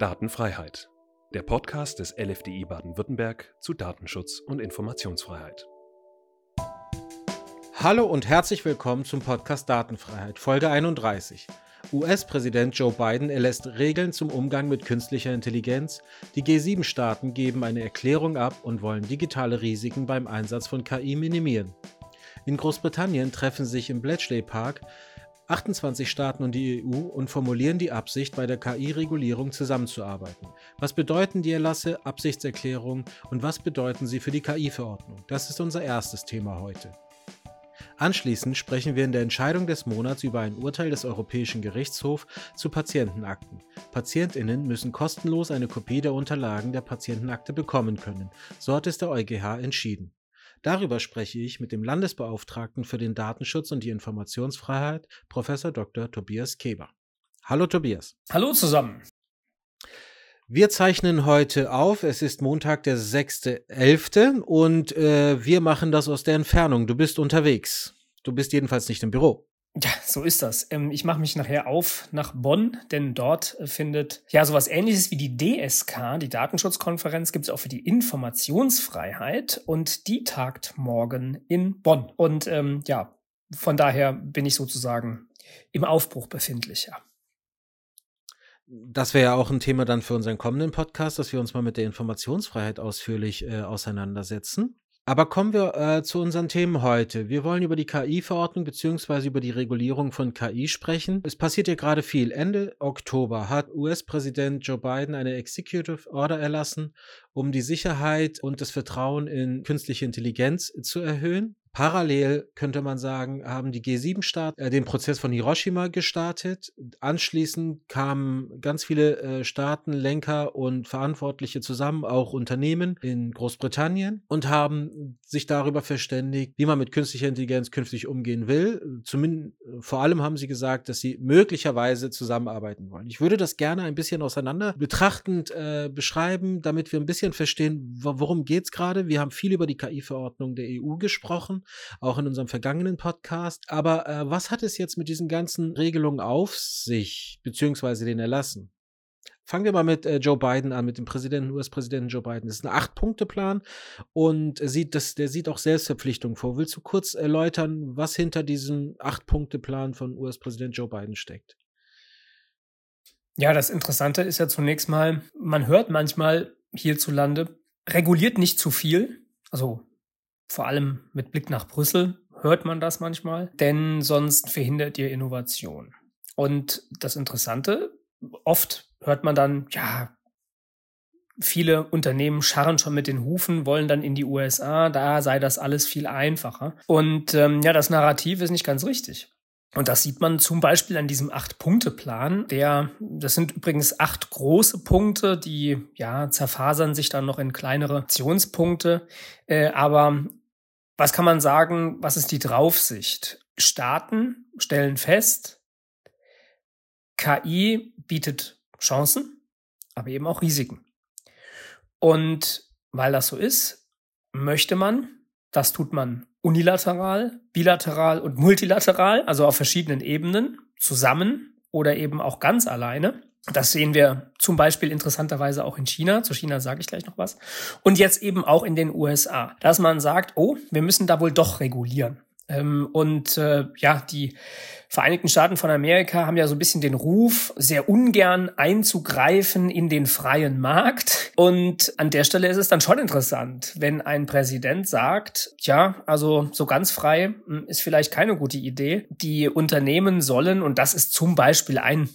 Datenfreiheit. Der Podcast des LFDI Baden-Württemberg zu Datenschutz und Informationsfreiheit. Hallo und herzlich willkommen zum Podcast Datenfreiheit, Folge 31. US-Präsident Joe Biden erlässt Regeln zum Umgang mit künstlicher Intelligenz. Die G7-Staaten geben eine Erklärung ab und wollen digitale Risiken beim Einsatz von KI minimieren. In Großbritannien treffen sich im Bletchley Park 28 Staaten und die EU und formulieren die Absicht, bei der KI-Regulierung zusammenzuarbeiten. Was bedeuten die Erlasse, Absichtserklärungen und was bedeuten sie für die KI-Verordnung? Das ist unser erstes Thema heute. Anschließend sprechen wir in der Entscheidung des Monats über ein Urteil des Europäischen Gerichtshofs zu Patientenakten. Patientinnen müssen kostenlos eine Kopie der Unterlagen der Patientenakte bekommen können. So hat es der EuGH entschieden. Darüber spreche ich mit dem Landesbeauftragten für den Datenschutz und die Informationsfreiheit, Professor Dr. Tobias Keber. Hallo Tobias. Hallo zusammen. Wir zeichnen heute auf. Es ist Montag, der 6.11. und äh, wir machen das aus der Entfernung. Du bist unterwegs. Du bist jedenfalls nicht im Büro. Ja, so ist das. Ähm, ich mache mich nachher auf nach Bonn, denn dort äh, findet ja sowas ähnliches wie die DSK, die Datenschutzkonferenz, gibt es auch für die Informationsfreiheit und die tagt morgen in Bonn. Und ähm, ja, von daher bin ich sozusagen im Aufbruch befindlicher. Das wäre ja auch ein Thema dann für unseren kommenden Podcast, dass wir uns mal mit der Informationsfreiheit ausführlich äh, auseinandersetzen. Aber kommen wir äh, zu unseren Themen heute. Wir wollen über die KI-Verordnung bzw. über die Regulierung von KI sprechen. Es passiert ja gerade viel. Ende Oktober hat US-Präsident Joe Biden eine Executive Order erlassen, um die Sicherheit und das Vertrauen in künstliche Intelligenz zu erhöhen. Parallel könnte man sagen, haben die G7-Staaten äh, den Prozess von Hiroshima gestartet. Anschließend kamen ganz viele äh, Staaten, Lenker und Verantwortliche zusammen, auch Unternehmen in Großbritannien und haben sich darüber verständigt, wie man mit künstlicher Intelligenz künftig umgehen will. Zumindest vor allem haben sie gesagt, dass sie möglicherweise zusammenarbeiten wollen. Ich würde das gerne ein bisschen auseinander betrachtend äh, beschreiben, damit wir ein bisschen verstehen, worum geht es gerade. Wir haben viel über die KI-Verordnung der EU gesprochen auch in unserem vergangenen Podcast. Aber äh, was hat es jetzt mit diesen ganzen Regelungen auf sich, beziehungsweise den Erlassen? Fangen wir mal mit äh, Joe Biden an, mit dem Präsidenten, US-Präsidenten Joe Biden. Das ist ein Acht-Punkte-Plan und sieht das, der sieht auch Selbstverpflichtungen vor. Willst du kurz erläutern, was hinter diesem Acht-Punkte-Plan von US-Präsident Joe Biden steckt? Ja, das Interessante ist ja zunächst mal, man hört manchmal hierzulande, reguliert nicht zu viel. Also vor allem mit Blick nach Brüssel hört man das manchmal, denn sonst verhindert ihr Innovation. Und das Interessante, oft hört man dann, ja, viele Unternehmen scharren schon mit den Hufen, wollen dann in die USA, da sei das alles viel einfacher. Und ähm, ja, das Narrativ ist nicht ganz richtig. Und das sieht man zum Beispiel an diesem Acht-Punkte-Plan. Der, das sind übrigens acht große Punkte, die ja zerfasern sich dann noch in kleinere Aktionspunkte. Äh, aber was kann man sagen? Was ist die Draufsicht? Staaten stellen fest, KI bietet Chancen, aber eben auch Risiken. Und weil das so ist, möchte man, das tut man unilateral, bilateral und multilateral, also auf verschiedenen Ebenen, zusammen oder eben auch ganz alleine, das sehen wir zum Beispiel interessanterweise auch in China. Zu China sage ich gleich noch was. Und jetzt eben auch in den USA, dass man sagt, oh, wir müssen da wohl doch regulieren. Ähm, und äh, ja, die Vereinigten Staaten von Amerika haben ja so ein bisschen den Ruf, sehr ungern einzugreifen in den freien Markt. Und an der Stelle ist es dann schon interessant, wenn ein Präsident sagt, ja, also so ganz frei hm, ist vielleicht keine gute Idee. Die Unternehmen sollen, und das ist zum Beispiel ein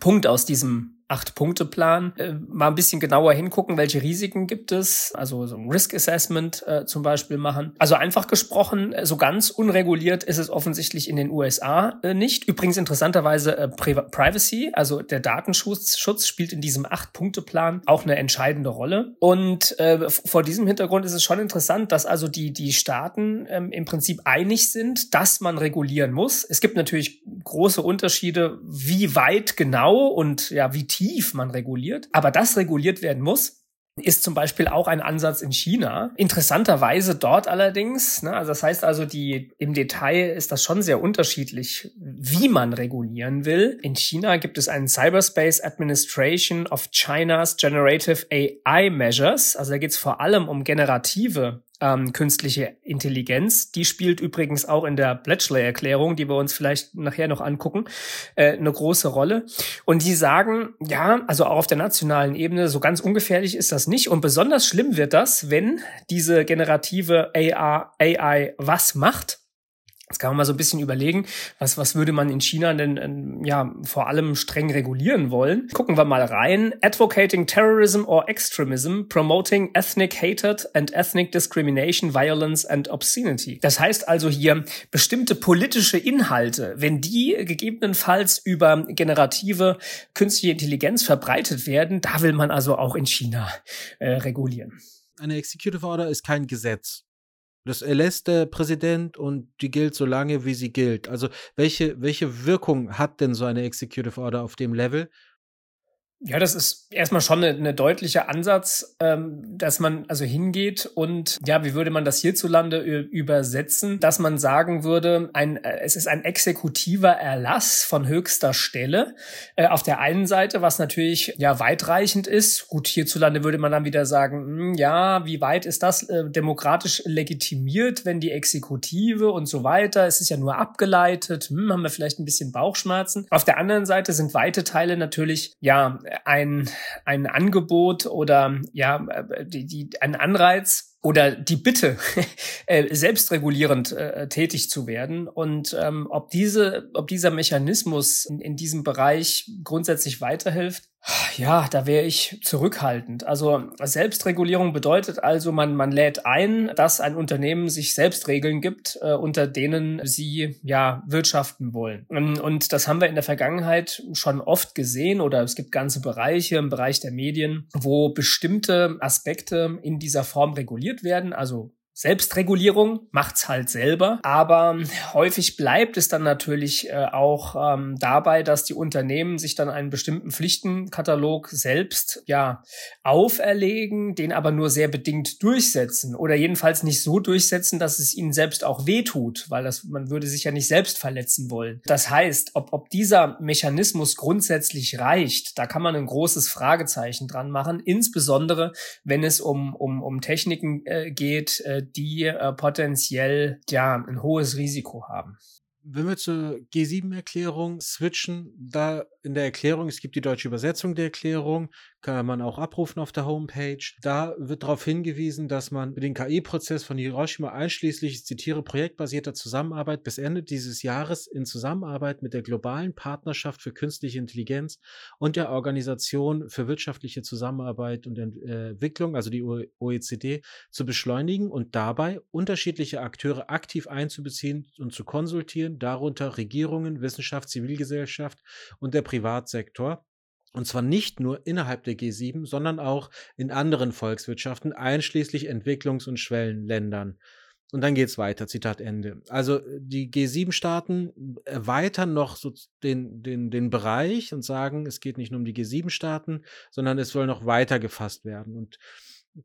Punkt aus diesem Acht-Punkte-Plan äh, mal ein bisschen genauer hingucken, welche Risiken gibt es, also so ein Risk Assessment äh, zum Beispiel machen. Also einfach gesprochen, äh, so ganz unreguliert ist es offensichtlich in den USA äh, nicht. Übrigens interessanterweise äh, Pri Privacy, also der Datenschutz Schutz spielt in diesem Acht-Punkte-Plan auch eine entscheidende Rolle. Und äh, vor diesem Hintergrund ist es schon interessant, dass also die, die Staaten ähm, im Prinzip einig sind, dass man regulieren muss. Es gibt natürlich große Unterschiede, wie weit genau und ja, wie tief man reguliert. Aber das reguliert werden muss. ist zum Beispiel auch ein Ansatz in China. Interessanterweise dort allerdings, ne, also das heißt also, die im Detail ist das schon sehr unterschiedlich, wie man regulieren will. In China gibt es einen Cyberspace Administration of China's Generative AI Measures. Also da geht es vor allem um generative ähm, künstliche Intelligenz. Die spielt übrigens auch in der Bletchley-Erklärung, die wir uns vielleicht nachher noch angucken, äh, eine große Rolle. Und die sagen, ja, also auch auf der nationalen Ebene, so ganz ungefährlich ist das nicht. Und besonders schlimm wird das, wenn diese generative AI, AI was macht Jetzt kann man mal so ein bisschen überlegen, was, was würde man in China denn ähm, ja vor allem streng regulieren wollen. Gucken wir mal rein. Advocating terrorism or extremism, promoting ethnic hatred and ethnic discrimination, violence and obscenity. Das heißt also hier bestimmte politische Inhalte, wenn die gegebenenfalls über generative künstliche Intelligenz verbreitet werden, da will man also auch in China äh, regulieren. Eine Executive Order ist kein Gesetz. Das erlässt der Präsident und die gilt so lange, wie sie gilt. Also welche, welche Wirkung hat denn so eine Executive Order auf dem Level? Ja, das ist erstmal schon eine, eine deutlicher Ansatz, ähm, dass man also hingeht und ja, wie würde man das hierzulande übersetzen, dass man sagen würde, ein, äh, es ist ein exekutiver Erlass von höchster Stelle. Äh, auf der einen Seite, was natürlich ja weitreichend ist. Gut, hierzulande würde man dann wieder sagen, mh, hm, ja, wie weit ist das äh, demokratisch legitimiert, wenn die Exekutive und so weiter, es ist ja nur abgeleitet, hm, haben wir vielleicht ein bisschen Bauchschmerzen. Auf der anderen Seite sind weite Teile natürlich ja ein, ein Angebot oder ja, die, die, ein Anreiz, oder die Bitte, äh, selbstregulierend äh, tätig zu werden. Und ähm, ob diese, ob dieser Mechanismus in, in diesem Bereich grundsätzlich weiterhilft, ja, da wäre ich zurückhaltend. Also Selbstregulierung bedeutet also, man, man lädt ein, dass ein Unternehmen sich selbst Regeln gibt, äh, unter denen sie ja wirtschaften wollen. Und, und das haben wir in der Vergangenheit schon oft gesehen oder es gibt ganze Bereiche im Bereich der Medien, wo bestimmte Aspekte in dieser Form reguliert werden, also Selbstregulierung macht's halt selber, aber häufig bleibt es dann natürlich äh, auch ähm, dabei, dass die Unternehmen sich dann einen bestimmten Pflichtenkatalog selbst ja auferlegen, den aber nur sehr bedingt durchsetzen oder jedenfalls nicht so durchsetzen, dass es ihnen selbst auch wehtut, weil das man würde sich ja nicht selbst verletzen wollen. Das heißt, ob ob dieser Mechanismus grundsätzlich reicht, da kann man ein großes Fragezeichen dran machen, insbesondere wenn es um um um Techniken äh, geht, äh, die äh, potenziell ja ein hohes Risiko haben. Wenn wir zur G7-Erklärung switchen, da in der Erklärung, es gibt die deutsche Übersetzung der Erklärung, kann man auch abrufen auf der Homepage. Da wird darauf hingewiesen, dass man den KI-Prozess von Hiroshima einschließlich, ich zitiere, projektbasierter Zusammenarbeit bis Ende dieses Jahres in Zusammenarbeit mit der globalen Partnerschaft für künstliche Intelligenz und der Organisation für wirtschaftliche Zusammenarbeit und Entwicklung, also die OECD, zu beschleunigen und dabei unterschiedliche Akteure aktiv einzubeziehen und zu konsultieren, darunter Regierungen, Wissenschaft, Zivilgesellschaft und der Privatsektor. Und zwar nicht nur innerhalb der G7, sondern auch in anderen Volkswirtschaften, einschließlich Entwicklungs- und Schwellenländern. Und dann geht's weiter, Zitat Ende. Also die G7-Staaten erweitern noch so den, den, den Bereich und sagen, es geht nicht nur um die G7-Staaten, sondern es soll noch weiter gefasst werden. Und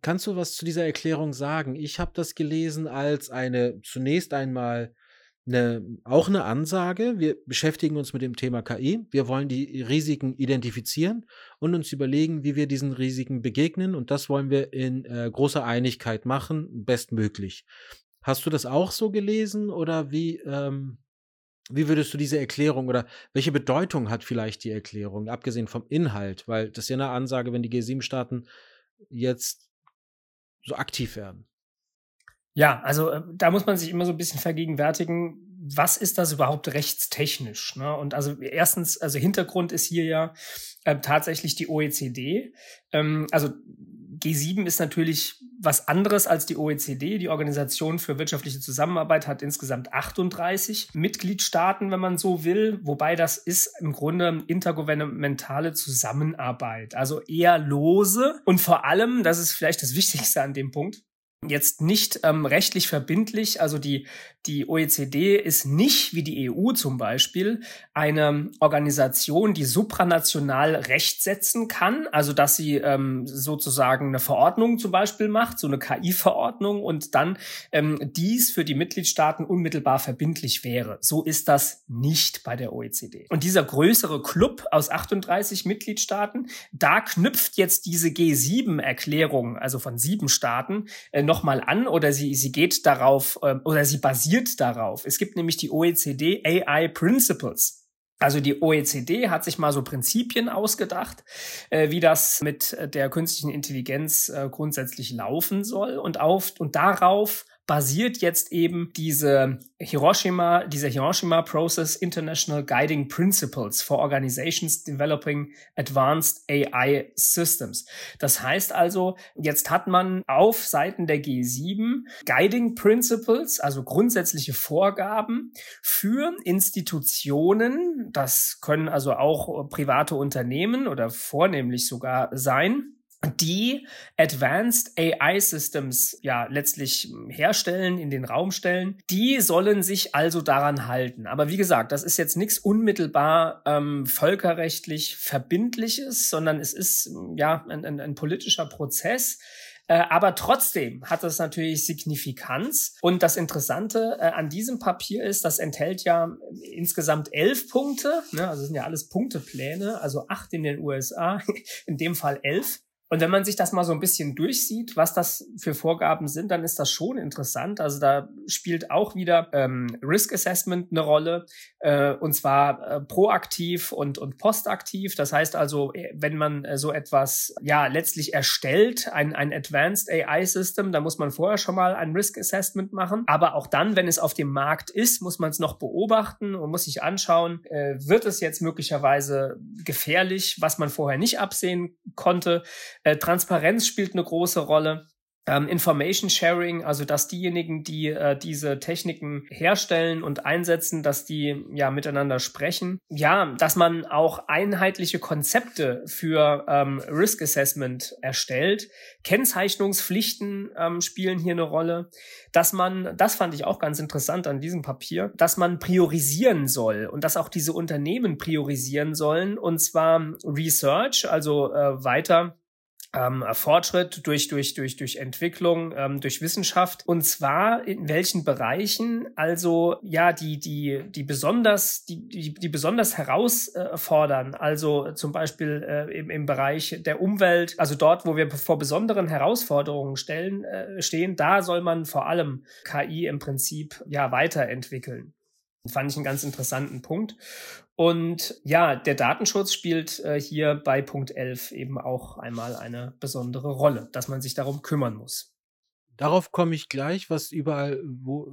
kannst du was zu dieser Erklärung sagen? Ich habe das gelesen als eine zunächst einmal eine, auch eine Ansage. Wir beschäftigen uns mit dem Thema KI. Wir wollen die Risiken identifizieren und uns überlegen, wie wir diesen Risiken begegnen. Und das wollen wir in äh, großer Einigkeit machen, bestmöglich. Hast du das auch so gelesen oder wie, ähm, wie würdest du diese Erklärung oder welche Bedeutung hat vielleicht die Erklärung, abgesehen vom Inhalt? Weil das ist ja eine Ansage, wenn die G7-Staaten jetzt so aktiv werden. Ja, also äh, da muss man sich immer so ein bisschen vergegenwärtigen, was ist das überhaupt rechtstechnisch? Ne? Und also erstens, also Hintergrund ist hier ja äh, tatsächlich die OECD. Ähm, also G7 ist natürlich was anderes als die OECD. Die Organisation für wirtschaftliche Zusammenarbeit hat insgesamt 38 Mitgliedstaaten, wenn man so will, wobei das ist im Grunde intergouvernementale Zusammenarbeit, also eher lose und vor allem, das ist vielleicht das Wichtigste an dem Punkt, jetzt nicht ähm, rechtlich verbindlich. Also die, die OECD ist nicht, wie die EU zum Beispiel, eine Organisation, die supranational Recht setzen kann. Also dass sie ähm, sozusagen eine Verordnung zum Beispiel macht, so eine KI-Verordnung und dann ähm, dies für die Mitgliedstaaten unmittelbar verbindlich wäre. So ist das nicht bei der OECD. Und dieser größere Club aus 38 Mitgliedstaaten, da knüpft jetzt diese G7-Erklärung, also von sieben Staaten, äh, nochmal an oder sie, sie geht darauf äh, oder sie basiert darauf. Es gibt nämlich die OECD AI Principles. Also die OECD hat sich mal so Prinzipien ausgedacht, äh, wie das mit der künstlichen Intelligenz äh, grundsätzlich laufen soll und auf und darauf basiert jetzt eben diese Hiroshima, dieser Hiroshima Process International Guiding Principles for Organizations Developing Advanced AI Systems. Das heißt also, jetzt hat man auf Seiten der G7 Guiding Principles, also grundsätzliche Vorgaben für Institutionen, das können also auch private Unternehmen oder vornehmlich sogar sein, die Advanced AI Systems ja letztlich herstellen, in den Raum stellen, die sollen sich also daran halten. Aber wie gesagt, das ist jetzt nichts unmittelbar ähm, völkerrechtlich verbindliches, sondern es ist ja ein, ein, ein politischer Prozess, äh, aber trotzdem hat es natürlich Signifikanz. Und das Interessante äh, an diesem Papier ist, das enthält ja insgesamt elf Punkte. Ne? Also sind ja alles Punktepläne, also acht in den USA, in dem Fall elf. Und wenn man sich das mal so ein bisschen durchsieht, was das für Vorgaben sind, dann ist das schon interessant. Also da spielt auch wieder ähm, Risk Assessment eine Rolle, äh, und zwar äh, proaktiv und, und postaktiv. Das heißt also, äh, wenn man äh, so etwas ja letztlich erstellt, ein, ein Advanced AI System, da muss man vorher schon mal ein Risk Assessment machen. Aber auch dann, wenn es auf dem Markt ist, muss man es noch beobachten und muss sich anschauen, äh, wird es jetzt möglicherweise gefährlich, was man vorher nicht absehen konnte. Äh, Transparenz spielt eine große Rolle. Ähm, Information Sharing, also dass diejenigen, die äh, diese Techniken herstellen und einsetzen, dass die ja miteinander sprechen. Ja, dass man auch einheitliche Konzepte für ähm, Risk Assessment erstellt. Kennzeichnungspflichten ähm, spielen hier eine Rolle. Dass man, das fand ich auch ganz interessant an diesem Papier, dass man priorisieren soll und dass auch diese Unternehmen priorisieren sollen und zwar Research, also äh, weiter ähm, Fortschritt, durch, durch, durch, durch Entwicklung, ähm, durch Wissenschaft. Und zwar in welchen Bereichen also ja die, die, die besonders, die, die, die besonders herausfordern. Also zum Beispiel äh, im, im Bereich der Umwelt, also dort, wo wir vor besonderen Herausforderungen stellen, äh, stehen, da soll man vor allem KI im Prinzip ja weiterentwickeln. Fand ich einen ganz interessanten Punkt. Und ja, der Datenschutz spielt äh, hier bei Punkt 11 eben auch einmal eine besondere Rolle, dass man sich darum kümmern muss. Darauf komme ich gleich, was überall, wo,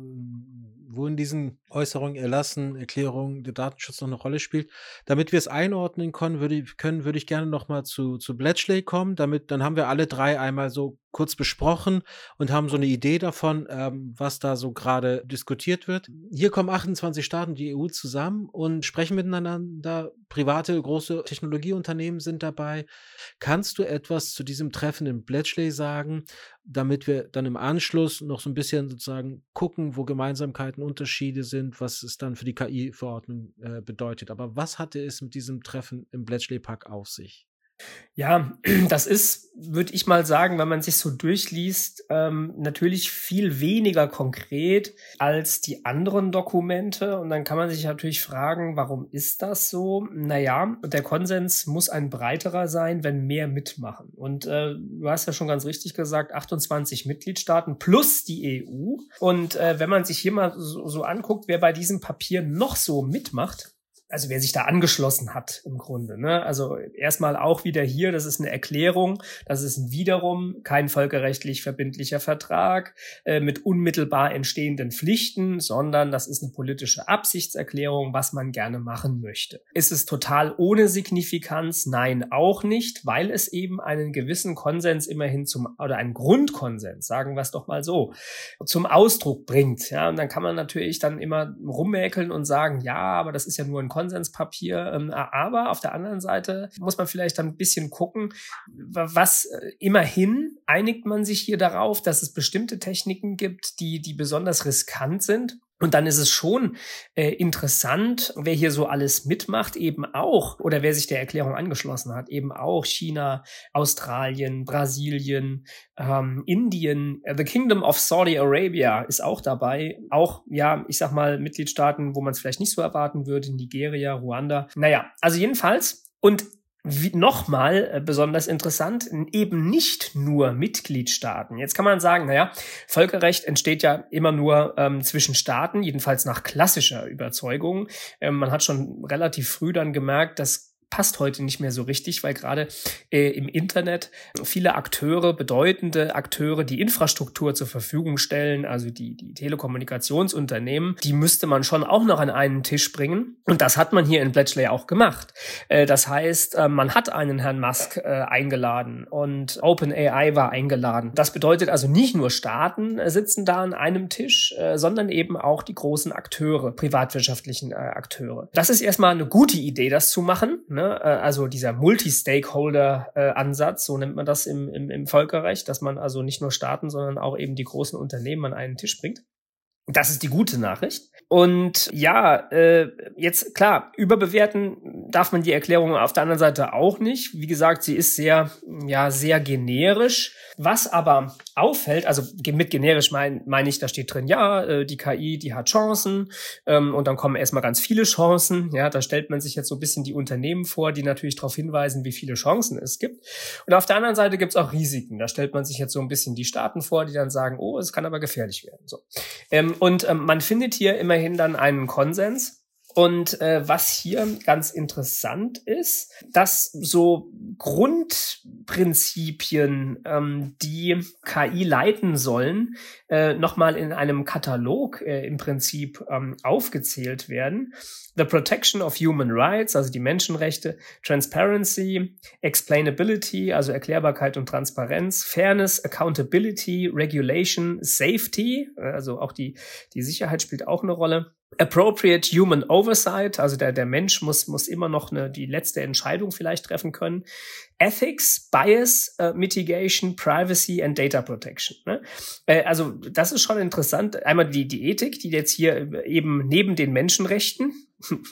wo in diesen Äußerungen, Erlassen, Erklärungen der Datenschutz noch eine Rolle spielt. Damit wir es einordnen können, würde, können, würde ich gerne nochmal zu, zu Bletchley kommen. Damit, dann haben wir alle drei einmal so kurz besprochen und haben so eine Idee davon, ähm, was da so gerade diskutiert wird. Hier kommen 28 Staaten, die EU zusammen und sprechen miteinander. Private, große Technologieunternehmen sind dabei. Kannst du etwas zu diesem Treffen in Bletchley sagen, damit wir dann im Anschluss noch so ein bisschen sozusagen gucken, wo Gemeinsamkeiten, Unterschiede sind, was es dann für die KI-Verordnung äh, bedeutet. Aber was hatte es mit diesem Treffen im Bletchley Park auf sich? Ja, das ist, würde ich mal sagen, wenn man sich so durchliest, ähm, natürlich viel weniger konkret als die anderen Dokumente. Und dann kann man sich natürlich fragen, warum ist das so? Naja, der Konsens muss ein breiterer sein, wenn mehr mitmachen. Und äh, du hast ja schon ganz richtig gesagt, 28 Mitgliedstaaten plus die EU. Und äh, wenn man sich hier mal so, so anguckt, wer bei diesem Papier noch so mitmacht, also wer sich da angeschlossen hat im Grunde. Ne? Also erstmal auch wieder hier, das ist eine Erklärung, das ist wiederum kein völkerrechtlich verbindlicher Vertrag äh, mit unmittelbar entstehenden Pflichten, sondern das ist eine politische Absichtserklärung, was man gerne machen möchte. Ist es total ohne Signifikanz? Nein, auch nicht, weil es eben einen gewissen Konsens immerhin zum, oder einen Grundkonsens, sagen wir es doch mal so, zum Ausdruck bringt. Ja, und dann kann man natürlich dann immer rummäkeln und sagen, ja, aber das ist ja nur ein Konsens Konsenspapier. Ähm, aber auf der anderen Seite muss man vielleicht ein bisschen gucken, was äh, immerhin einigt man sich hier darauf, dass es bestimmte Techniken gibt, die, die besonders riskant sind und dann ist es schon äh, interessant, wer hier so alles mitmacht, eben auch, oder wer sich der Erklärung angeschlossen hat, eben auch China, Australien, Brasilien, ähm, Indien, äh, The Kingdom of Saudi Arabia ist auch dabei. Auch, ja, ich sag mal, Mitgliedstaaten, wo man es vielleicht nicht so erwarten würde, Nigeria, Ruanda. Naja, also jedenfalls. Und nochmal äh, besonders interessant, eben nicht nur Mitgliedstaaten. Jetzt kann man sagen, naja, Völkerrecht entsteht ja immer nur ähm, zwischen Staaten, jedenfalls nach klassischer Überzeugung. Ähm, man hat schon relativ früh dann gemerkt, dass passt heute nicht mehr so richtig, weil gerade äh, im Internet viele Akteure, bedeutende Akteure, die Infrastruktur zur Verfügung stellen, also die, die Telekommunikationsunternehmen, die müsste man schon auch noch an einen Tisch bringen. Und das hat man hier in Bletchley auch gemacht. Äh, das heißt, äh, man hat einen Herrn Musk äh, eingeladen und OpenAI war eingeladen. Das bedeutet also nicht nur Staaten äh, sitzen da an einem Tisch, äh, sondern eben auch die großen Akteure, privatwirtschaftlichen Akteure. Das ist erstmal eine gute Idee, das zu machen. Ne? Ne? Äh, also dieser Multi-Stakeholder-Ansatz, so nennt man das im, im, im Völkerrecht, dass man also nicht nur Staaten, sondern auch eben die großen Unternehmen an einen Tisch bringt. Das ist die gute Nachricht. Und ja, äh, jetzt klar, überbewerten darf man die Erklärung auf der anderen Seite auch nicht. Wie gesagt, sie ist sehr, ja, sehr generisch. Was aber auffällt, also mit generisch meine mein ich, da steht drin, ja, äh, die KI, die hat Chancen ähm, und dann kommen erstmal ganz viele Chancen. Ja, da stellt man sich jetzt so ein bisschen die Unternehmen vor, die natürlich darauf hinweisen, wie viele Chancen es gibt. Und auf der anderen Seite gibt es auch Risiken. Da stellt man sich jetzt so ein bisschen die Staaten vor, die dann sagen, oh, es kann aber gefährlich werden. So. Ähm, und ähm, man findet hier immerhin dann einen Konsens. Und äh, was hier ganz interessant ist, dass so Grundprinzipien, ähm, die KI leiten sollen, äh, nochmal in einem Katalog äh, im Prinzip ähm, aufgezählt werden. The Protection of Human Rights, also die Menschenrechte, Transparency, Explainability, also Erklärbarkeit und Transparenz, Fairness, Accountability, Regulation, Safety, äh, also auch die, die Sicherheit spielt auch eine Rolle. Appropriate Human Oversight, also der, der Mensch muss, muss immer noch eine, die letzte Entscheidung vielleicht treffen können. Ethics, Bias uh, Mitigation, Privacy and Data Protection. Ne? Äh, also das ist schon interessant. Einmal die, die Ethik, die jetzt hier eben neben den Menschenrechten,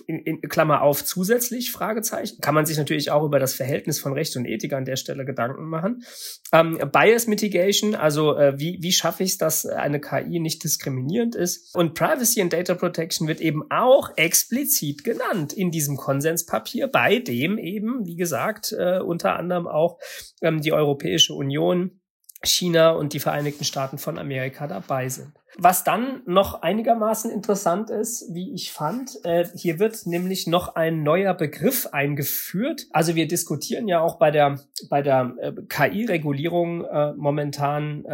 in, in Klammer auf zusätzlich, Fragezeichen. Kann man sich natürlich auch über das Verhältnis von Recht und Ethik an der Stelle Gedanken machen. Ähm, Bias Mitigation, also äh, wie, wie schaffe ich es, dass eine KI nicht diskriminierend ist? Und Privacy and Data Protection wird eben auch explizit genannt in diesem Konsenspapier, bei dem eben, wie gesagt, äh, unter anderem auch ähm, die Europäische Union, China und die Vereinigten Staaten von Amerika dabei sind. Was dann noch einigermaßen interessant ist, wie ich fand, äh, hier wird nämlich noch ein neuer Begriff eingeführt. Also wir diskutieren ja auch bei der bei der äh, KI-Regulierung äh, momentan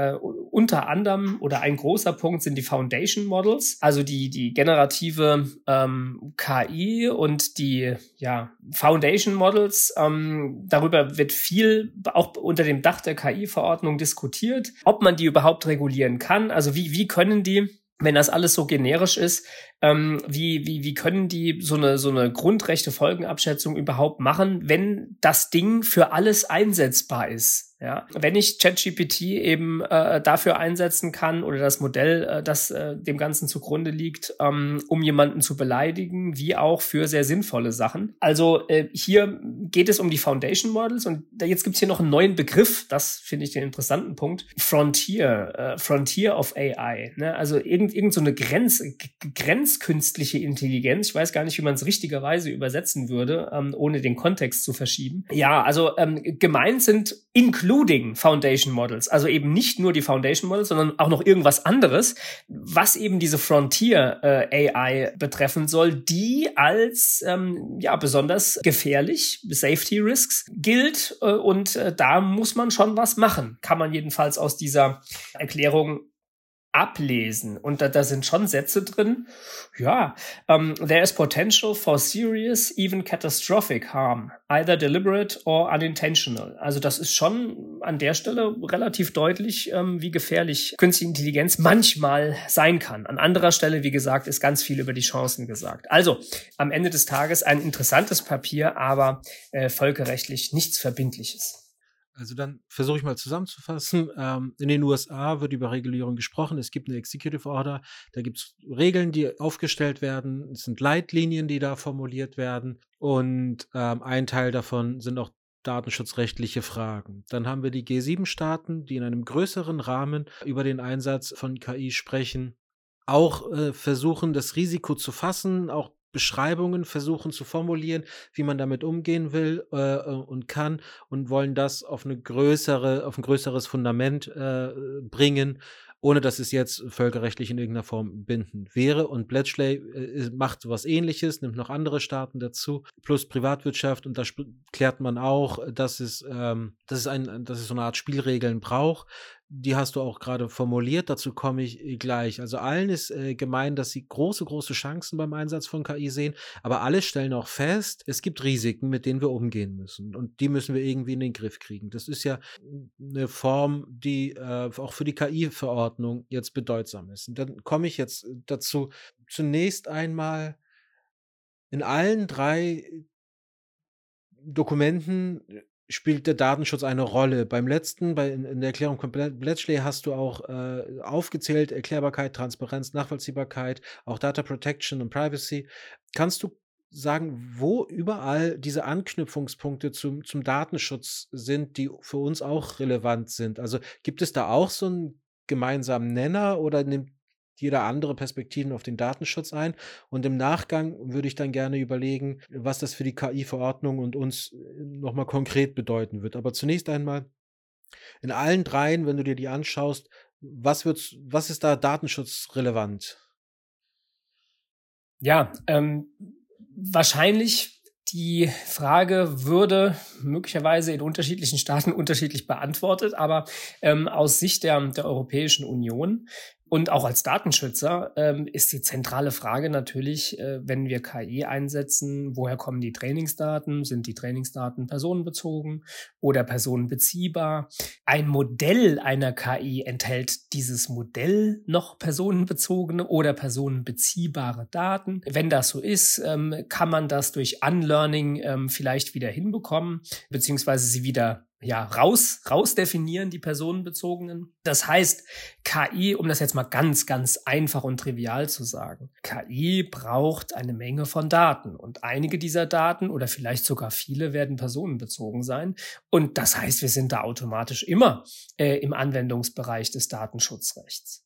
unter anderem oder ein großer Punkt sind die Foundation Models, also die die generative ähm, KI und die ja Foundation Models. Ähm, darüber wird viel auch unter dem Dach der KI-Verordnung diskutiert, ob man die überhaupt regulieren kann. Also wie wie können die, wenn das alles so generisch ist, ähm, wie, wie, wie können die so eine, so eine Grundrechte Folgenabschätzung überhaupt machen, wenn das Ding für alles einsetzbar ist? Ja, wenn ich ChatGPT eben äh, dafür einsetzen kann oder das Modell, äh, das äh, dem Ganzen zugrunde liegt, ähm, um jemanden zu beleidigen, wie auch für sehr sinnvolle Sachen. Also äh, hier geht es um die Foundation Models und jetzt gibt's hier noch einen neuen Begriff, das finde ich den interessanten Punkt. Frontier, äh, Frontier of AI. Ne? Also irgend, irgend so eine Grenz, grenzkünstliche Intelligenz. Ich weiß gar nicht, wie man es richtigerweise übersetzen würde, ähm, ohne den Kontext zu verschieben. Ja, also ähm, gemeint sind including Foundation Models, also eben nicht nur die Foundation Models, sondern auch noch irgendwas anderes, was eben diese Frontier äh, AI betreffen soll, die als ähm, ja besonders gefährlich, Safety Risks gilt äh, und äh, da muss man schon was machen, kann man jedenfalls aus dieser Erklärung ablesen. Und da, da sind schon Sätze drin. Ja, um, ähm, there is potential for serious, even catastrophic harm, either deliberate or unintentional. Also das ist schon an der Stelle relativ deutlich, ähm, wie gefährlich künstliche Intelligenz manchmal sein kann. An anderer Stelle, wie gesagt, ist ganz viel über die Chancen gesagt. Also am Ende des Tages ein interessantes Papier, aber äh, völkerrechtlich nichts Verbindliches. Also dann versuche ich mal zusammenzufassen. Ähm, in den USA wird über Regulierung gesprochen. Es gibt eine Executive Order. Da gibt es Regeln, die aufgestellt werden. Es sind Leitlinien, die da formuliert werden. Und ähm, ein Teil davon sind auch datenschutzrechtliche Fragen. Dann haben wir die G7-Staaten, die in einem größeren Rahmen über den Einsatz von KI sprechen. Auch äh, versuchen, das Risiko zu fassen, auch Beschreibungen versuchen zu formulieren, wie man damit umgehen will äh, äh, und kann und wollen das auf eine größere, auf ein größeres Fundament äh, bringen, ohne dass es jetzt völkerrechtlich in irgendeiner Form bindend wäre. Und Bletchley äh, macht was ähnliches, nimmt noch andere Staaten dazu, plus Privatwirtschaft und da klärt man auch, dass es, ähm, dass es, ein, dass es so eine Art Spielregeln braucht, die hast du auch gerade formuliert, dazu komme ich äh, gleich. Also allen ist äh, gemein, dass sie große, große Chancen beim Einsatz von KI sehen, aber alle stellen auch fest, es gibt Risiken, mit denen wir umgehen müssen und die müssen wir irgendwie in den Griff kriegen. Das ist ja eine Form, die äh, auch für die KI-Verordnung jetzt bedeutsam ist. Und dann komme ich jetzt dazu, zunächst einmal in allen drei Dokumenten spielt der Datenschutz eine Rolle. Beim letzten, bei, in, der Erklärung von Bletchley hast du auch äh, aufgezählt, Erklärbarkeit, Transparenz, Nachvollziehbarkeit, auch Data Protection und Privacy. Kannst du sagen, wo überall diese Anknüpfungspunkte zum, zum Datenschutz sind, die für uns auch relevant sind? Also gibt es da auch so einen gemeinsamen Nenner oder nimmt jeder andere Perspektiven auf den Datenschutz ein. Und im Nachgang würde ich dann gerne überlegen, was das für die KI-Verordnung und uns äh, nochmal konkret bedeuten wird. Aber zunächst einmal in allen dreien, wenn du dir die anschaust, was, wird, was ist da datenschutzrelevant? Ja, ähm, wahrscheinlich die Frage würde möglicherweise in unterschiedlichen Staaten unterschiedlich beantwortet, aber ähm, aus Sicht der, der Europäischen Union und auch als Datenschützer ähm, ist die zentrale Frage natürlich, äh, wenn wir KI einsetzen, woher kommen die Trainingsdaten? Sind die Trainingsdaten personenbezogen oder personenbeziehbar? Ein Modell einer KI enthält dieses Modell noch personenbezogene oder personenbeziehbare Daten? Wenn das so ist, ähm, kann man das durch Unlearning ähm, vielleicht wieder hinbekommen, beziehungsweise sie wieder ja, raus, raus definieren, die personenbezogenen. Das heißt, KI, um das jetzt mal ganz, ganz einfach und trivial zu sagen, KI braucht eine Menge von Daten und einige dieser Daten oder vielleicht sogar viele werden personenbezogen sein. Und das heißt, wir sind da automatisch immer äh, im Anwendungsbereich des Datenschutzrechts.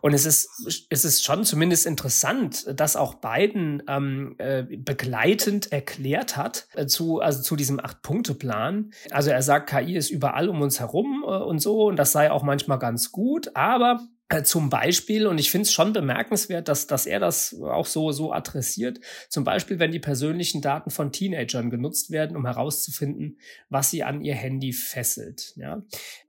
Und es ist, es ist schon zumindest interessant, dass auch Biden ähm, äh, begleitend erklärt hat äh, zu, also zu diesem Acht-Punkte-Plan. Also er sagt, KI ist überall um uns herum äh, und so, und das sei auch manchmal ganz gut, aber zum Beispiel, und ich finde es schon bemerkenswert, dass, dass er das auch so, so adressiert, zum Beispiel, wenn die persönlichen Daten von Teenagern genutzt werden, um herauszufinden, was sie an ihr Handy fesselt. Ja?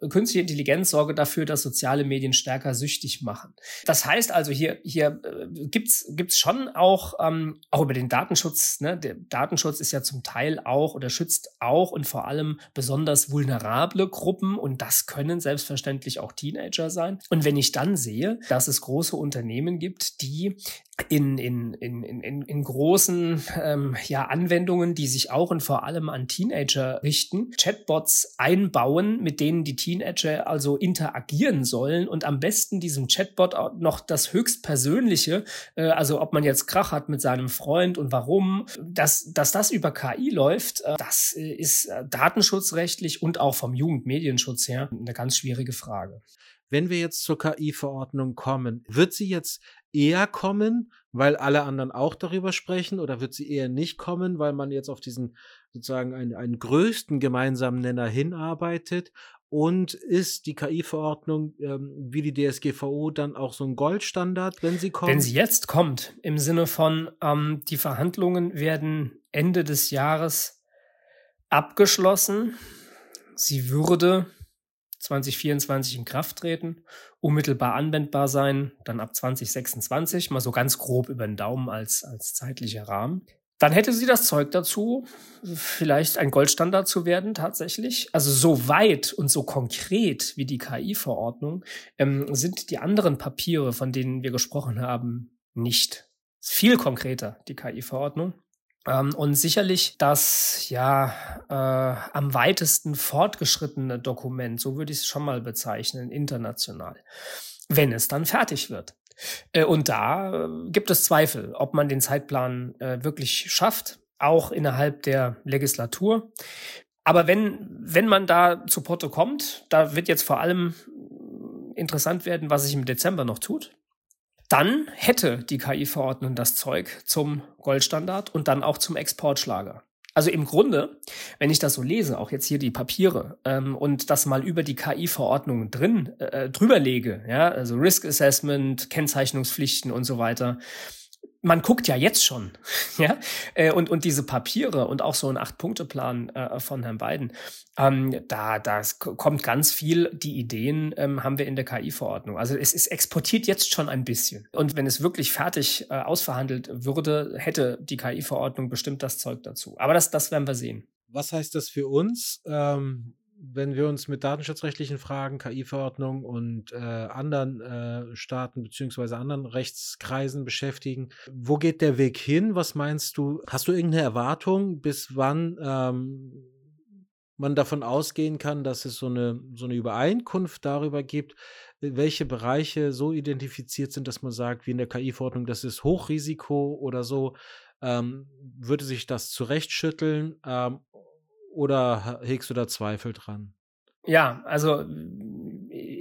Künstliche Intelligenz sorge dafür, dass soziale Medien stärker süchtig machen. Das heißt also, hier, hier äh, gibt's gibt's schon auch, ähm, auch über den Datenschutz, ne? der Datenschutz ist ja zum Teil auch oder schützt auch und vor allem besonders vulnerable Gruppen und das können selbstverständlich auch Teenager sein. Und wenn ich dann sehe, dass es große Unternehmen gibt, die in, in, in, in, in großen ähm, ja, Anwendungen, die sich auch und vor allem an Teenager richten, Chatbots einbauen, mit denen die Teenager also interagieren sollen und am besten diesem Chatbot noch das höchstpersönliche, äh, also ob man jetzt Krach hat mit seinem Freund und warum, dass, dass das über KI läuft, äh, das ist äh, datenschutzrechtlich und auch vom Jugendmedienschutz her eine ganz schwierige Frage. Wenn wir jetzt zur KI-Verordnung kommen, wird sie jetzt eher kommen, weil alle anderen auch darüber sprechen, oder wird sie eher nicht kommen, weil man jetzt auf diesen sozusagen einen, einen größten gemeinsamen Nenner hinarbeitet? Und ist die KI-Verordnung ähm, wie die DSGVO dann auch so ein Goldstandard, wenn sie kommt? Wenn sie jetzt kommt, im Sinne von, ähm, die Verhandlungen werden Ende des Jahres abgeschlossen. Sie würde 2024 in Kraft treten, unmittelbar anwendbar sein, dann ab 2026, mal so ganz grob über den Daumen als, als zeitlicher Rahmen. Dann hätte sie das Zeug dazu, vielleicht ein Goldstandard zu werden tatsächlich. Also so weit und so konkret wie die KI-Verordnung ähm, sind die anderen Papiere, von denen wir gesprochen haben, nicht. Viel konkreter, die KI-Verordnung. Ähm, und sicherlich das ja äh, am weitesten fortgeschrittene Dokument, so würde ich es schon mal bezeichnen, international, wenn es dann fertig wird. Äh, und da äh, gibt es Zweifel, ob man den Zeitplan äh, wirklich schafft, auch innerhalb der Legislatur. Aber wenn, wenn man da zu Porto kommt, da wird jetzt vor allem interessant werden, was sich im Dezember noch tut. Dann hätte die KI-Verordnung das Zeug zum Goldstandard und dann auch zum Exportschlager. Also im Grunde, wenn ich das so lese, auch jetzt hier die Papiere ähm, und das mal über die KI-Verordnungen drin äh, drüber lege, ja, also Risk Assessment, Kennzeichnungspflichten und so weiter, man guckt ja jetzt schon, ja, äh, und, und diese Papiere und auch so ein Acht-Punkte-Plan äh, von Herrn Biden, ähm, da, da kommt ganz viel, die Ideen ähm, haben wir in der KI-Verordnung. Also es ist exportiert jetzt schon ein bisschen. Und wenn es wirklich fertig äh, ausverhandelt würde, hätte die KI-Verordnung bestimmt das Zeug dazu. Aber das, das werden wir sehen. Was heißt das für uns? Ähm wenn wir uns mit datenschutzrechtlichen Fragen, KI-Verordnung und äh, anderen äh, Staaten beziehungsweise anderen Rechtskreisen beschäftigen, wo geht der Weg hin? Was meinst du? Hast du irgendeine Erwartung, bis wann ähm, man davon ausgehen kann, dass es so eine, so eine Übereinkunft darüber gibt, welche Bereiche so identifiziert sind, dass man sagt, wie in der KI-Verordnung, das ist Hochrisiko oder so, ähm, würde sich das zurechtschütteln? Ähm, oder hegst du da Zweifel dran? Ja, also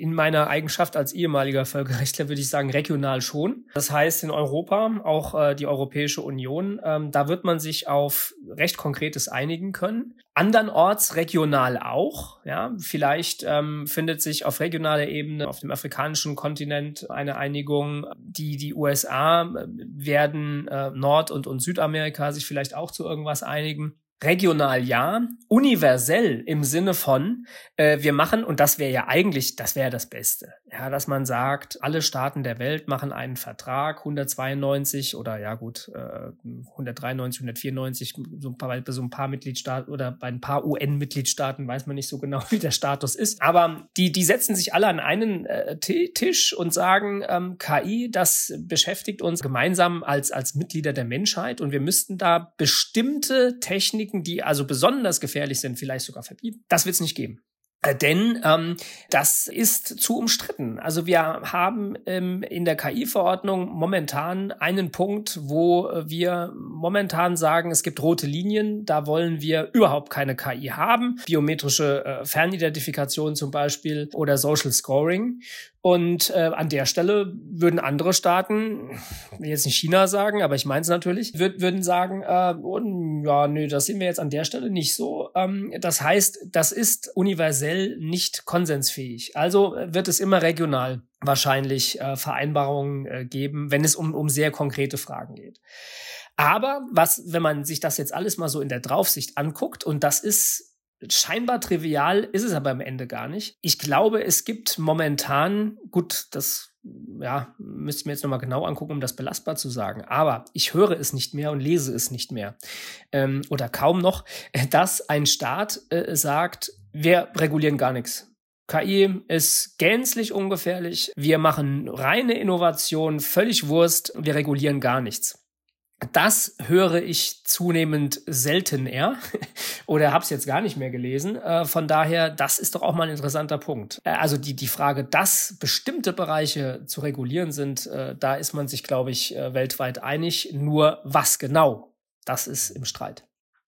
in meiner Eigenschaft als ehemaliger Völkerrechtler würde ich sagen, regional schon. Das heißt, in Europa, auch äh, die Europäische Union, ähm, da wird man sich auf recht Konkretes einigen können. Andernorts regional auch. Ja, vielleicht ähm, findet sich auf regionaler Ebene auf dem afrikanischen Kontinent eine Einigung. Die die USA äh, werden äh, Nord- und, und Südamerika sich vielleicht auch zu irgendwas einigen regional ja, universell im Sinne von, äh, wir machen, und das wäre ja eigentlich, das wäre das Beste, ja, dass man sagt, alle Staaten der Welt machen einen Vertrag, 192 oder ja gut, äh, 193, 194, so bei so ein paar Mitgliedstaaten oder bei ein paar UN-Mitgliedstaaten weiß man nicht so genau, wie der Status ist, aber die, die setzen sich alle an einen äh, Tisch und sagen, ähm, KI, das beschäftigt uns gemeinsam als, als Mitglieder der Menschheit und wir müssten da bestimmte Techniken, die also besonders gefährlich sind, vielleicht sogar verbieten. Das wird es nicht geben. Äh, denn ähm, das ist zu umstritten. Also wir haben ähm, in der KI-Verordnung momentan einen Punkt, wo wir momentan sagen, es gibt rote Linien, da wollen wir überhaupt keine KI haben. Biometrische äh, Fernidentifikation zum Beispiel oder Social Scoring. Und äh, an der Stelle würden andere Staaten, jetzt nicht China sagen, aber ich meine es natürlich, würd, würden sagen, äh, oh, ja, nö, das sehen wir jetzt an der Stelle nicht so. Ähm, das heißt, das ist universell nicht konsensfähig. Also wird es immer regional wahrscheinlich äh, Vereinbarungen äh, geben, wenn es um, um sehr konkrete Fragen geht. Aber was, wenn man sich das jetzt alles mal so in der Draufsicht anguckt, und das ist Scheinbar trivial ist es aber am Ende gar nicht. Ich glaube, es gibt momentan, gut, das ja, müsste ich mir jetzt nochmal genau angucken, um das belastbar zu sagen. Aber ich höre es nicht mehr und lese es nicht mehr. Ähm, oder kaum noch, dass ein Staat äh, sagt, wir regulieren gar nichts. KI ist gänzlich ungefährlich. Wir machen reine Innovation, völlig Wurst. Wir regulieren gar nichts. Das höre ich zunehmend selten eher oder habe es jetzt gar nicht mehr gelesen. Äh, von daher, das ist doch auch mal ein interessanter Punkt. Äh, also die, die Frage, dass bestimmte Bereiche zu regulieren sind, äh, da ist man sich, glaube ich, weltweit einig. Nur was genau, das ist im Streit.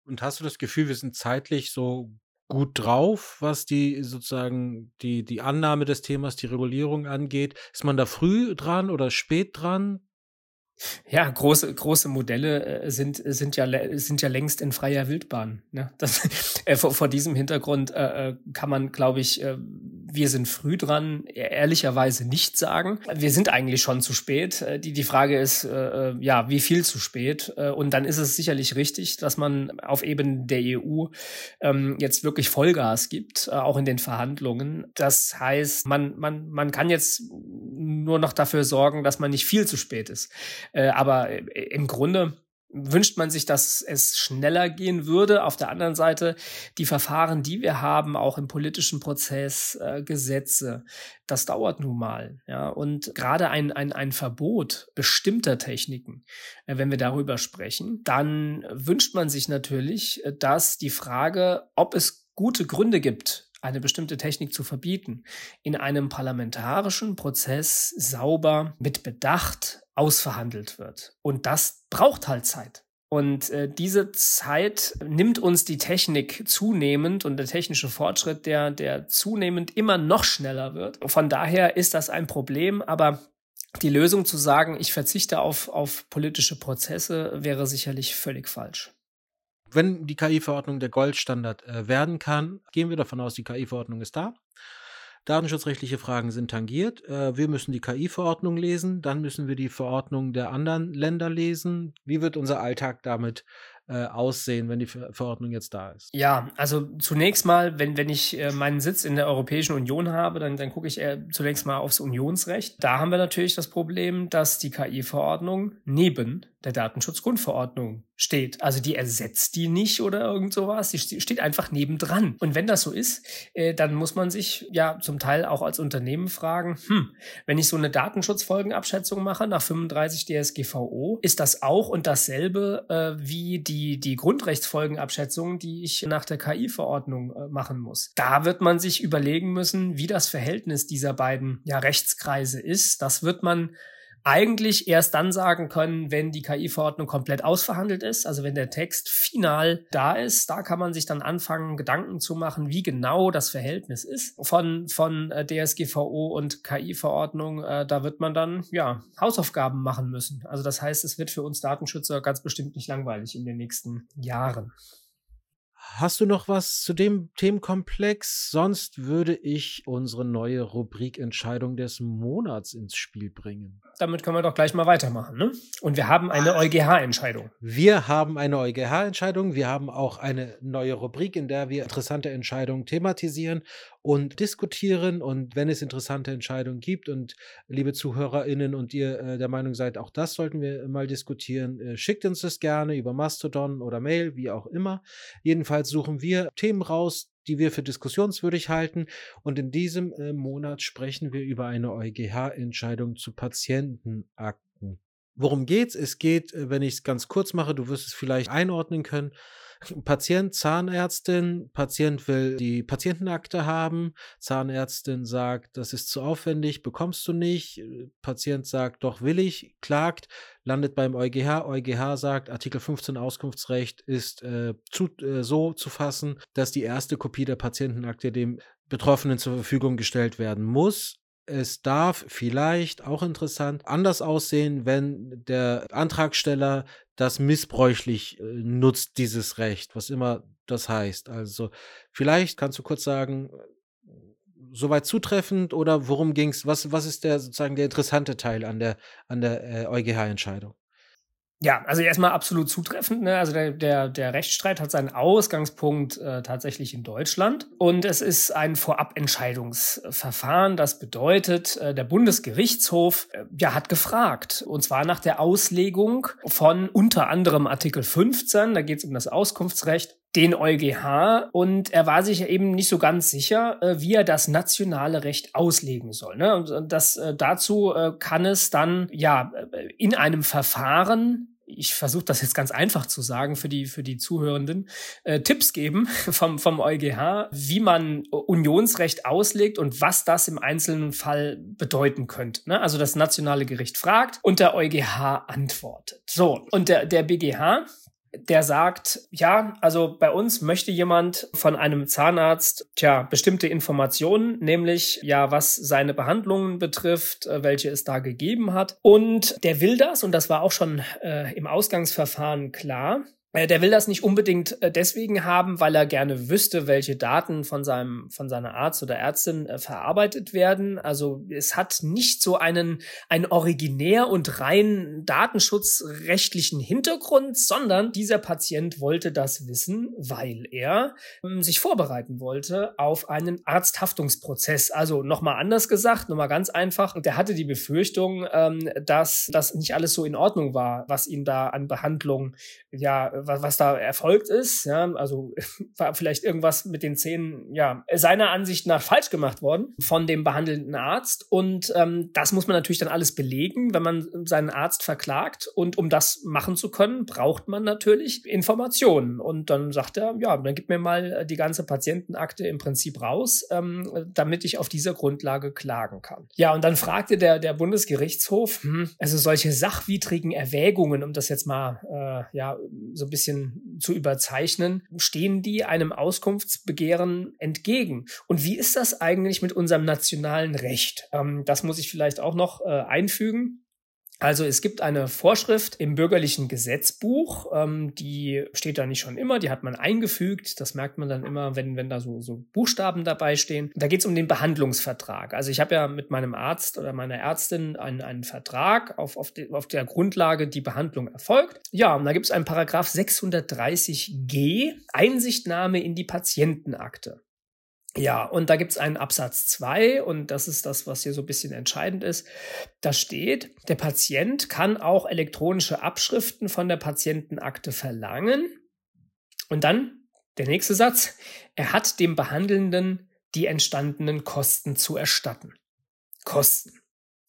Und hast du das Gefühl, wir sind zeitlich so gut drauf, was die sozusagen die, die Annahme des Themas, die Regulierung angeht? Ist man da früh dran oder spät dran? Ja, große, große Modelle äh, sind, sind, ja, sind ja längst in freier Wildbahn. Ne? Das, äh, vor, vor diesem Hintergrund äh, äh kann man, glaube ich, äh, wir sind früh dran, e-, ehrlicherweise nicht sagen. Wir sind eigentlich schon zu spät. Äh, die, die Frage ist, äh, ja, wie viel zu spät? Und dann ist es sicherlich richtig, dass man auf Ebene der EU ähm, jetzt wirklich Vollgas gibt, auch in den Verhandlungen. Das heißt, man, man, man kann jetzt nur noch dafür sorgen, dass man nicht viel zu spät ist. Äh, aber äh, im Grunde wünscht man sich, dass es schneller gehen würde. Auf der anderen Seite, die Verfahren, die wir haben, auch im politischen Prozess, äh, Gesetze, das dauert nun mal. Ja? Und gerade ein, ein, ein Verbot bestimmter Techniken, äh, wenn wir darüber sprechen, dann wünscht man sich natürlich, äh, dass die Frage, ob es gute Gründe gibt, eine bestimmte Technik zu verbieten, in einem parlamentarischen Prozess sauber mit Bedacht ausverhandelt wird. Und das braucht halt Zeit. Und äh, diese Zeit nimmt uns die Technik zunehmend und der technische Fortschritt, der, der zunehmend immer noch schneller wird. Von daher ist das ein Problem, aber die Lösung zu sagen, ich verzichte auf, auf politische Prozesse, wäre sicherlich völlig falsch. Wenn die KI-Verordnung der Goldstandard äh, werden kann, gehen wir davon aus, die KI-Verordnung ist da. Datenschutzrechtliche Fragen sind tangiert. Äh, wir müssen die KI-Verordnung lesen, dann müssen wir die Verordnung der anderen Länder lesen. Wie wird unser Alltag damit äh, aussehen, wenn die Ver Verordnung jetzt da ist? Ja, also zunächst mal, wenn, wenn ich äh, meinen Sitz in der Europäischen Union habe, dann, dann gucke ich zunächst mal aufs Unionsrecht. Da haben wir natürlich das Problem, dass die KI-Verordnung neben der Datenschutzgrundverordnung steht. Also die ersetzt die nicht oder irgend sowas. Die steht einfach nebendran. Und wenn das so ist, äh, dann muss man sich ja zum Teil auch als Unternehmen fragen, hm, wenn ich so eine Datenschutzfolgenabschätzung mache nach 35 DSGVO, ist das auch und dasselbe äh, wie die, die Grundrechtsfolgenabschätzung, die ich nach der KI-Verordnung äh, machen muss. Da wird man sich überlegen müssen, wie das Verhältnis dieser beiden ja, Rechtskreise ist. Das wird man eigentlich erst dann sagen können, wenn die KI-Verordnung komplett ausverhandelt ist, also wenn der Text final da ist, da kann man sich dann anfangen, Gedanken zu machen, wie genau das Verhältnis ist von, von äh, DSGVO und KI-Verordnung. Äh, da wird man dann, ja, Hausaufgaben machen müssen. Also das heißt, es wird für uns Datenschützer ganz bestimmt nicht langweilig in den nächsten Jahren. Hast du noch was zu dem Themenkomplex? Sonst würde ich unsere neue Rubrik Entscheidung des Monats ins Spiel bringen. Damit können wir doch gleich mal weitermachen. Ne? Und wir haben eine EuGH-Entscheidung. Wir haben eine EuGH-Entscheidung. Wir haben auch eine neue Rubrik, in der wir interessante Entscheidungen thematisieren und diskutieren. Und wenn es interessante Entscheidungen gibt und liebe ZuhörerInnen und ihr äh, der Meinung seid, auch das sollten wir mal diskutieren, äh, schickt uns das gerne über Mastodon oder Mail, wie auch immer. Jedenfalls suchen wir Themen raus, die wir für diskussionswürdig halten. Und in diesem äh, Monat sprechen wir über eine EuGH-Entscheidung zu Patientenakten. Worum geht's? Es geht, äh, wenn ich es ganz kurz mache, du wirst es vielleicht einordnen können, Patient, Zahnärztin, Patient will die Patientenakte haben, Zahnärztin sagt, das ist zu aufwendig, bekommst du nicht, Patient sagt, doch will ich, klagt, landet beim EuGH, EuGH sagt, Artikel 15 Auskunftsrecht ist äh, zu, äh, so zu fassen, dass die erste Kopie der Patientenakte dem Betroffenen zur Verfügung gestellt werden muss. Es darf vielleicht auch interessant anders aussehen, wenn der Antragsteller das missbräuchlich äh, nutzt, dieses Recht, was immer das heißt. Also vielleicht kannst du kurz sagen, soweit zutreffend oder worum ging es? Was, was ist der sozusagen der interessante Teil an der, an der äh, EuGH-Entscheidung? Ja, also erstmal absolut zutreffend. Ne? Also der, der, der Rechtsstreit hat seinen Ausgangspunkt äh, tatsächlich in Deutschland. Und es ist ein Vorabentscheidungsverfahren. Das bedeutet, äh, der Bundesgerichtshof äh, ja, hat gefragt. Und zwar nach der Auslegung von unter anderem Artikel 15, da geht es um das Auskunftsrecht, den EuGH und er war sich eben nicht so ganz sicher, äh, wie er das nationale Recht auslegen soll. Ne? Und das äh, dazu äh, kann es dann ja in einem Verfahren ich versuche das jetzt ganz einfach zu sagen für die, für die Zuhörenden, äh, Tipps geben vom, vom EuGH, wie man Unionsrecht auslegt und was das im einzelnen Fall bedeuten könnte. Ne? Also das nationale Gericht fragt und der EuGH antwortet. So, und der, der BGH, der sagt, ja, also bei uns möchte jemand von einem Zahnarzt, tja, bestimmte Informationen, nämlich ja, was seine Behandlungen betrifft, äh, welche es da gegeben hat. Und der will das, und das war auch schon äh, im Ausgangsverfahren klar, der will das nicht unbedingt äh, deswegen haben, weil er gerne wüsste, welche Daten von seinem, von seiner Arzt oder Ärztin äh, verarbeitet werden. Also es hat nicht so einen, einen originär und rein datenschutzrechtlichen Hintergrund, sondern dieser Patient wollte das wissen, weil er ähm, sich vorbereiten wollte auf einen Arzthaftungsprozess. Also nochmal anders gesagt, nochmal ganz einfach. Der hatte die Befürchtung, ähm, dass das nicht alles so in Ordnung war, was ihn da an Behandlung ja was, was da erfolgt ist. Ja, also war vielleicht irgendwas mit den Zähnen, ja, seiner Ansicht nach falsch gemacht worden von dem behandelnden Arzt. Und ähm, das muss man natürlich dann alles belegen, wenn man seinen Arzt verklagt. Und um das machen zu können, braucht man natürlich Informationen. Und dann sagt er, ja, dann gib mir mal die ganze Patientenakte im Prinzip raus, ähm, damit ich auf dieser Grundlage klagen kann. Ja, und dann fragte der, der Bundesgerichtshof, hm, also solche sachwidrigen Erwägungen, um das jetzt mal äh, ja so bisschen zu überzeichnen, stehen die einem Auskunftsbegehren entgegen. Und wie ist das eigentlich mit unserem nationalen Recht? Ähm, das muss ich vielleicht auch noch äh, einfügen. Also es gibt eine Vorschrift im bürgerlichen Gesetzbuch, ähm, die steht da nicht schon immer, die hat man eingefügt. Das merkt man dann immer, wenn, wenn da so, so Buchstaben dabei stehen. Da geht es um den Behandlungsvertrag. Also ich habe ja mit meinem Arzt oder meiner Ärztin einen, einen Vertrag, auf, auf, de, auf der Grundlage die Behandlung erfolgt. Ja, und da gibt es einen Paragraph 630g, Einsichtnahme in die Patientenakte. Ja, und da gibt's einen Absatz 2 und das ist das, was hier so ein bisschen entscheidend ist. Da steht, der Patient kann auch elektronische Abschriften von der Patientenakte verlangen. Und dann der nächste Satz, er hat dem Behandelnden die entstandenen Kosten zu erstatten. Kosten.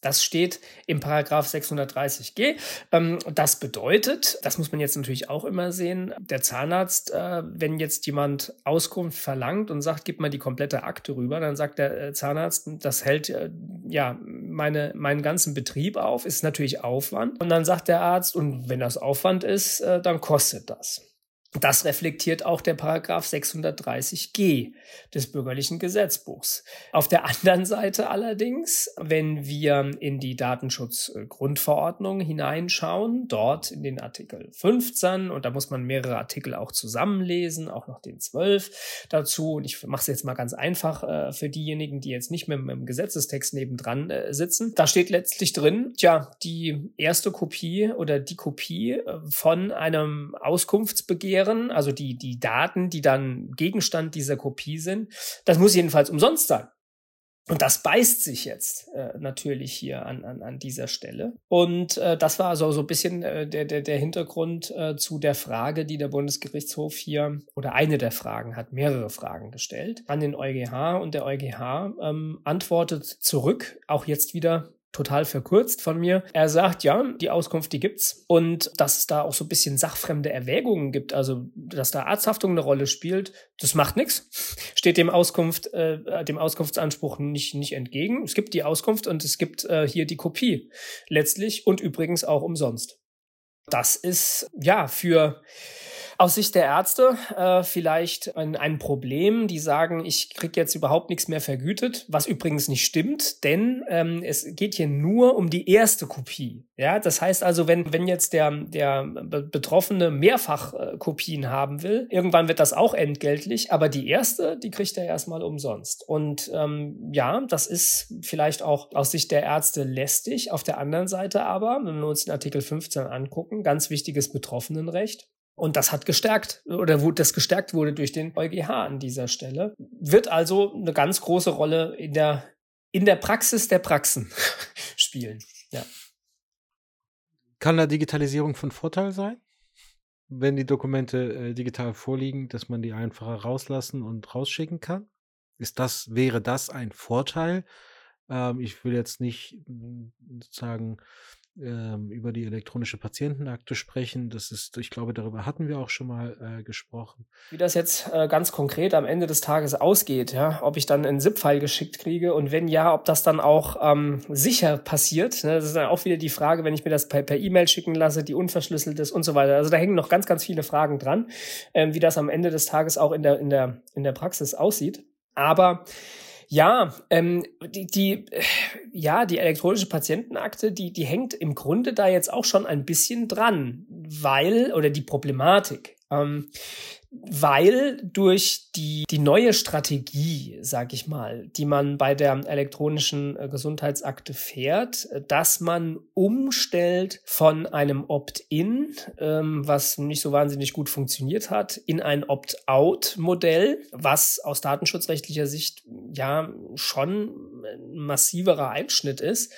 Das steht im Paragraph 630g. Ähm, das bedeutet, das muss man jetzt natürlich auch immer sehen, der Zahnarzt, äh, wenn jetzt jemand Auskunft verlangt und sagt, gib mal die komplette Akte rüber, dann sagt der äh, Zahnarzt, das hält äh, ja meine, meinen ganzen Betrieb auf, ist natürlich Aufwand. Und dann sagt der Arzt, und wenn das Aufwand ist, dann kostet das. Das reflektiert auch der Paragraph 630g des bürgerlichen Gesetzbuchs. Auf der anderen Seite allerdings, wenn wir in die Datenschutzgrundverordnung hineinschauen, dort in den Artikel 15, und da muss man mehrere Artikel auch zusammenlesen, auch noch den 12 dazu, und ich mache es jetzt mal ganz einfach äh, für diejenigen, die jetzt nicht mehr dem Gesetzestext nebendran äh, sitzen, da steht letztlich drin, tja, die erste Kopie oder die Kopie äh, von einem Auskunftsbegehren wären, also die, die Daten, die dann Gegenstand dieser Kopie sind, das muss jedenfalls umsonst sein. Und das beißt sich jetzt äh, natürlich hier an, an, an dieser Stelle. Und äh, das war so, so ein bisschen äh, der, der, der Hintergrund äh, zu der Frage, die der Bundesgerichtshof hier, oder eine der Fragen, hat mehrere Fragen gestellt an den EuGH. Und der EuGH ähm, antwortet zurück, auch jetzt wieder total verkürzt von mir. Er sagt, ja, die Auskunft, die gibt's und dass es da auch so ein bisschen sachfremde Erwägungen gibt, also dass da Arzthaftung eine Rolle spielt, das macht nichts. Steht dem Auskunft, äh, dem Auskunftsanspruch nicht, nicht entgegen. Es gibt die Auskunft und es gibt äh, hier die Kopie letztlich und übrigens auch umsonst. Das ist ja für aus Sicht der Ärzte äh, vielleicht ein, ein Problem, die sagen, ich krieg jetzt überhaupt nichts mehr vergütet, was übrigens nicht stimmt, denn ähm, es geht hier nur um die erste Kopie. Ja, das heißt also, wenn, wenn jetzt der, der Betroffene mehrfach äh, Kopien haben will, irgendwann wird das auch entgeltlich, aber die erste, die kriegt er erstmal umsonst. Und ähm, ja, das ist vielleicht auch aus Sicht der Ärzte lästig. Auf der anderen Seite aber, wenn wir uns den Artikel 15 angucken, ganz wichtiges Betroffenenrecht. Und das hat gestärkt oder das gestärkt wurde durch den EuGH an dieser Stelle. Wird also eine ganz große Rolle in der, in der Praxis der Praxen spielen. Ja. Kann da Digitalisierung von Vorteil sein? Wenn die Dokumente äh, digital vorliegen, dass man die einfacher rauslassen und rausschicken kann? Ist das, wäre das ein Vorteil? Ähm, ich will jetzt nicht sozusagen ähm, über die elektronische Patientenakte sprechen. Das ist, ich glaube, darüber hatten wir auch schon mal äh, gesprochen. Wie das jetzt äh, ganz konkret am Ende des Tages ausgeht, ja, ob ich dann einen ZIP-File geschickt kriege und wenn ja, ob das dann auch ähm, sicher passiert. Ne? Das ist dann auch wieder die Frage, wenn ich mir das per E-Mail schicken lasse, die unverschlüsselt ist und so weiter. Also da hängen noch ganz, ganz viele Fragen dran, ähm, wie das am Ende des Tages auch in der, in der, in der Praxis aussieht. Aber Ja, ähm, die, die, ja, die elektronische Patientenakte, die, die hängt im Grunde da jetzt auch schon ein bisschen dran, weil, oder die Problematik. Ähm, weil durch die, die neue Strategie, sag ich mal, die man bei der elektronischen äh, Gesundheitsakte fährt, äh, dass man umstellt von einem Opt-in, ähm, was nicht so wahnsinnig gut funktioniert hat, in ein Opt-out-Modell, was aus datenschutzrechtlicher Sicht ja schon ein massiverer Einschnitt ist,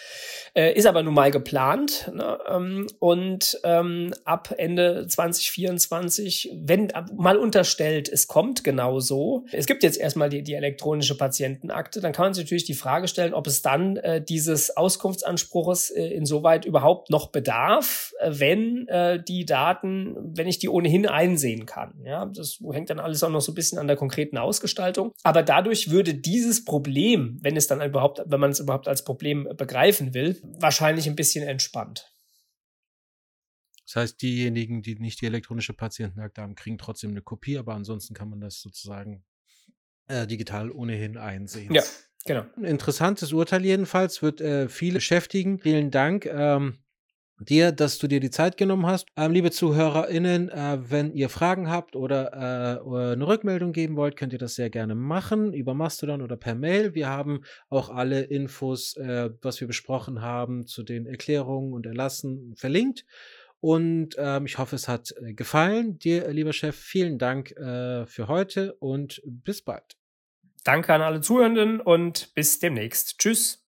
äh, ist aber nun mal geplant. Ne? Ähm, und ähm, ab Ende 2024, wenn mal unterstellt, es kommt genau so. Es gibt jetzt erstmal die, die elektronische Patientenakte. Dann kann man sich natürlich die Frage stellen, ob es dann äh, dieses Auskunftsanspruches äh, insoweit überhaupt noch bedarf, äh, wenn äh, die Daten, wenn ich die ohnehin einsehen kann. Ja, das hängt dann alles auch noch so ein bisschen an der konkreten Ausgestaltung. Aber dadurch würde dieses Problem, wenn es dann überhaupt, wenn man es überhaupt als Problem begreifen will, wahrscheinlich ein bisschen entspannt. Das heißt, diejenigen, die nicht die elektronische Patientenakte haben, kriegen trotzdem eine Kopie, aber ansonsten kann man das sozusagen äh, digital ohnehin einsehen. Ja, genau. Ein interessantes Urteil jedenfalls, wird äh, viele beschäftigen. Vielen Dank. Ähm, dir, dass du dir die Zeit genommen hast. Ähm, liebe ZuhörerInnen, äh, wenn ihr Fragen habt oder äh, eine Rückmeldung geben wollt, könnt ihr das sehr gerne machen über Mastodon oder per Mail. Wir haben auch alle Infos, äh, was wir besprochen haben, zu den Erklärungen und Erlassen verlinkt. Und ähm, ich hoffe, es hat äh, gefallen. Dir, lieber Chef, vielen Dank äh, für heute und bis bald. Danke an alle Zuhörenden und bis demnächst. Tschüss.